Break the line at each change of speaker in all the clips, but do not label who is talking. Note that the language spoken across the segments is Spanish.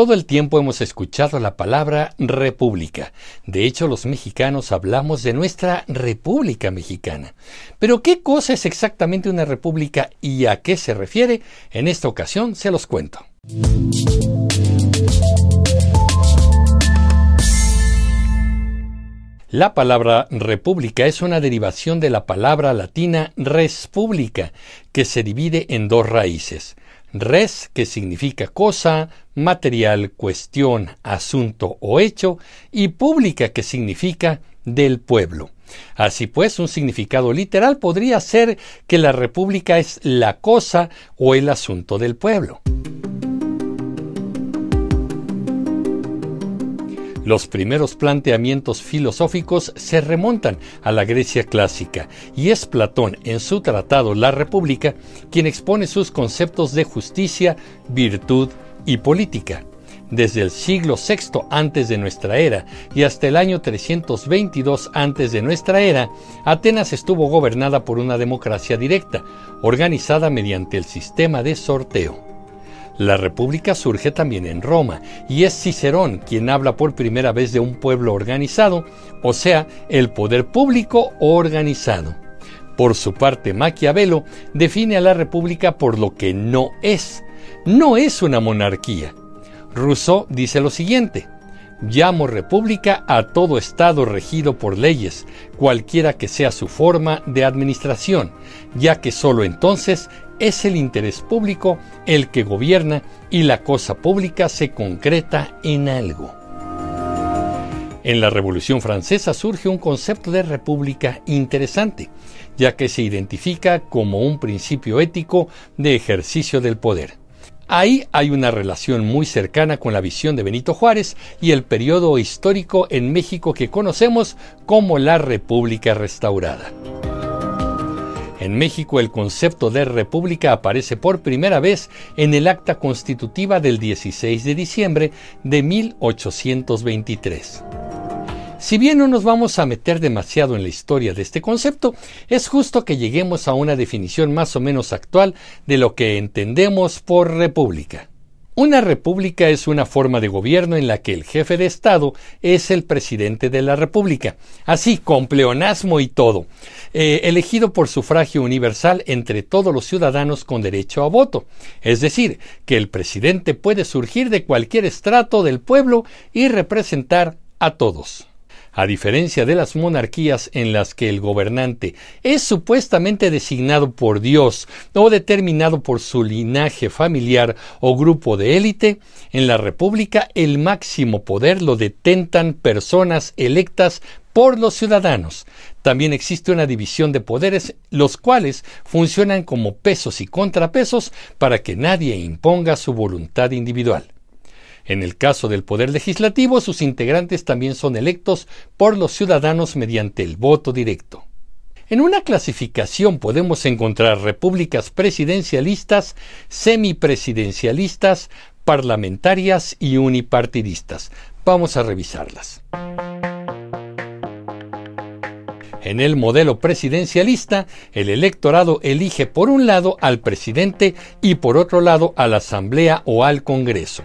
Todo el tiempo hemos escuchado la palabra república. De hecho, los mexicanos hablamos de nuestra República Mexicana. Pero ¿qué cosa es exactamente una república y a qué se refiere? En esta ocasión se los cuento. La palabra república es una derivación de la palabra latina res publica, que se divide en dos raíces. Res, que significa cosa, material, cuestión, asunto o hecho, y pública, que significa del pueblo. Así pues, un significado literal podría ser que la república es la cosa o el asunto del pueblo. Los primeros planteamientos filosóficos se remontan a la Grecia clásica y es Platón en su tratado La República quien expone sus conceptos de justicia, virtud y política. Desde el siglo VI antes de nuestra era y hasta el año 322 antes de nuestra era, Atenas estuvo gobernada por una democracia directa, organizada mediante el sistema de sorteo. La república surge también en Roma y es Cicerón quien habla por primera vez de un pueblo organizado, o sea, el poder público organizado. Por su parte, Maquiavelo define a la república por lo que no es. No es una monarquía. Rousseau dice lo siguiente, Llamo república a todo Estado regido por leyes, cualquiera que sea su forma de administración, ya que sólo entonces es el interés público el que gobierna y la cosa pública se concreta en algo. En la Revolución Francesa surge un concepto de república interesante, ya que se identifica como un principio ético de ejercicio del poder. Ahí hay una relación muy cercana con la visión de Benito Juárez y el periodo histórico en México que conocemos como la República Restaurada. En México el concepto de república aparece por primera vez en el acta constitutiva del 16 de diciembre de 1823. Si bien no nos vamos a meter demasiado en la historia de este concepto, es justo que lleguemos a una definición más o menos actual de lo que entendemos por república. Una república es una forma de gobierno en la que el jefe de Estado es el presidente de la república, así con pleonasmo y todo, eh, elegido por sufragio universal entre todos los ciudadanos con derecho a voto. Es decir, que el presidente puede surgir de cualquier estrato del pueblo y representar a todos. A diferencia de las monarquías en las que el gobernante es supuestamente designado por Dios o determinado por su linaje familiar o grupo de élite, en la República el máximo poder lo detentan personas electas por los ciudadanos. También existe una división de poderes, los cuales funcionan como pesos y contrapesos para que nadie imponga su voluntad individual. En el caso del Poder Legislativo, sus integrantes también son electos por los ciudadanos mediante el voto directo. En una clasificación podemos encontrar repúblicas presidencialistas, semipresidencialistas, parlamentarias y unipartidistas. Vamos a revisarlas. En el modelo presidencialista, el electorado elige por un lado al presidente y por otro lado a la Asamblea o al Congreso.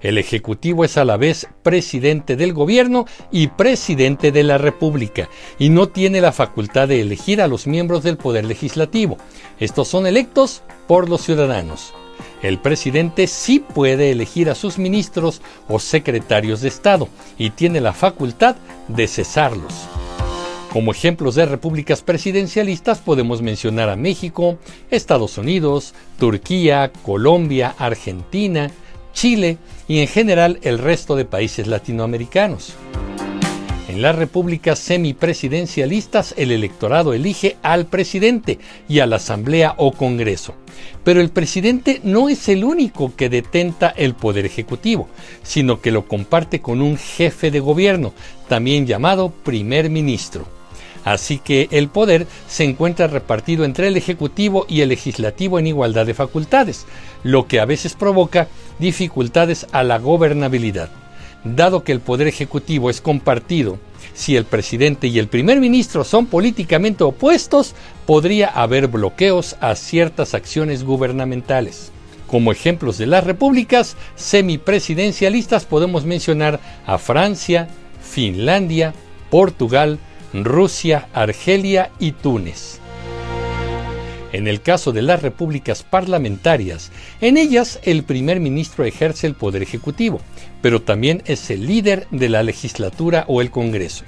El Ejecutivo es a la vez presidente del gobierno y presidente de la República, y no tiene la facultad de elegir a los miembros del Poder Legislativo. Estos son electos por los ciudadanos. El presidente sí puede elegir a sus ministros o secretarios de Estado y tiene la facultad de cesarlos. Como ejemplos de repúblicas presidencialistas podemos mencionar a México, Estados Unidos, Turquía, Colombia, Argentina, Chile y en general el resto de países latinoamericanos. En las repúblicas semipresidencialistas el electorado elige al presidente y a la asamblea o congreso. Pero el presidente no es el único que detenta el poder ejecutivo, sino que lo comparte con un jefe de gobierno, también llamado primer ministro. Así que el poder se encuentra repartido entre el Ejecutivo y el Legislativo en igualdad de facultades, lo que a veces provoca dificultades a la gobernabilidad. Dado que el poder ejecutivo es compartido, si el presidente y el primer ministro son políticamente opuestos, podría haber bloqueos a ciertas acciones gubernamentales. Como ejemplos de las repúblicas semipresidencialistas podemos mencionar a Francia, Finlandia, Portugal, Rusia, Argelia y Túnez. En el caso de las repúblicas parlamentarias, en ellas el primer ministro ejerce el poder ejecutivo, pero también es el líder de la legislatura o el Congreso.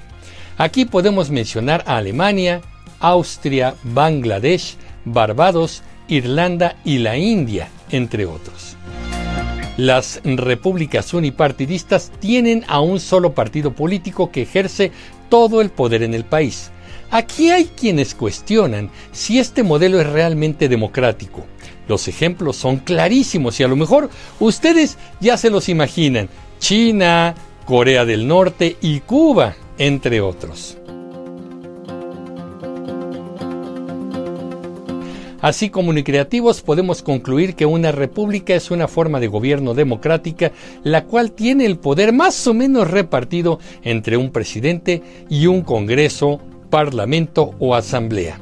Aquí podemos mencionar a Alemania, Austria, Bangladesh, Barbados, Irlanda y la India, entre otros. Las repúblicas unipartidistas tienen a un solo partido político que ejerce todo el poder en el país. Aquí hay quienes cuestionan si este modelo es realmente democrático. Los ejemplos son clarísimos y a lo mejor ustedes ya se los imaginan. China, Corea del Norte y Cuba, entre otros. Así como creativos podemos concluir que una república es una forma de gobierno democrática la cual tiene el poder más o menos repartido entre un presidente y un congreso, parlamento o asamblea.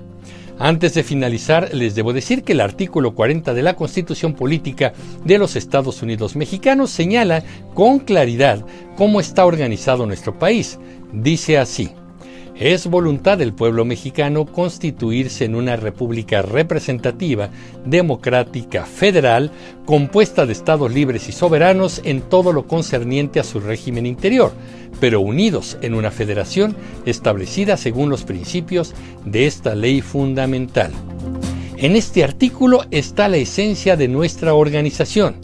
Antes de finalizar, les debo decir que el artículo 40 de la Constitución Política de los Estados Unidos Mexicanos señala con claridad cómo está organizado nuestro país. Dice así, es voluntad del pueblo mexicano constituirse en una república representativa, democrática, federal, compuesta de estados libres y soberanos en todo lo concerniente a su régimen interior, pero unidos en una federación establecida según los principios de esta ley fundamental. En este artículo está la esencia de nuestra organización.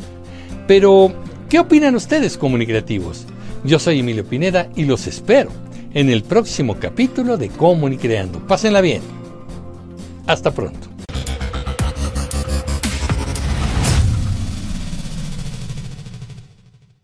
Pero, ¿qué opinan ustedes comunicativos? Yo soy Emilio Pineda y los espero en el próximo capítulo de Creando. Pásenla bien. Hasta pronto.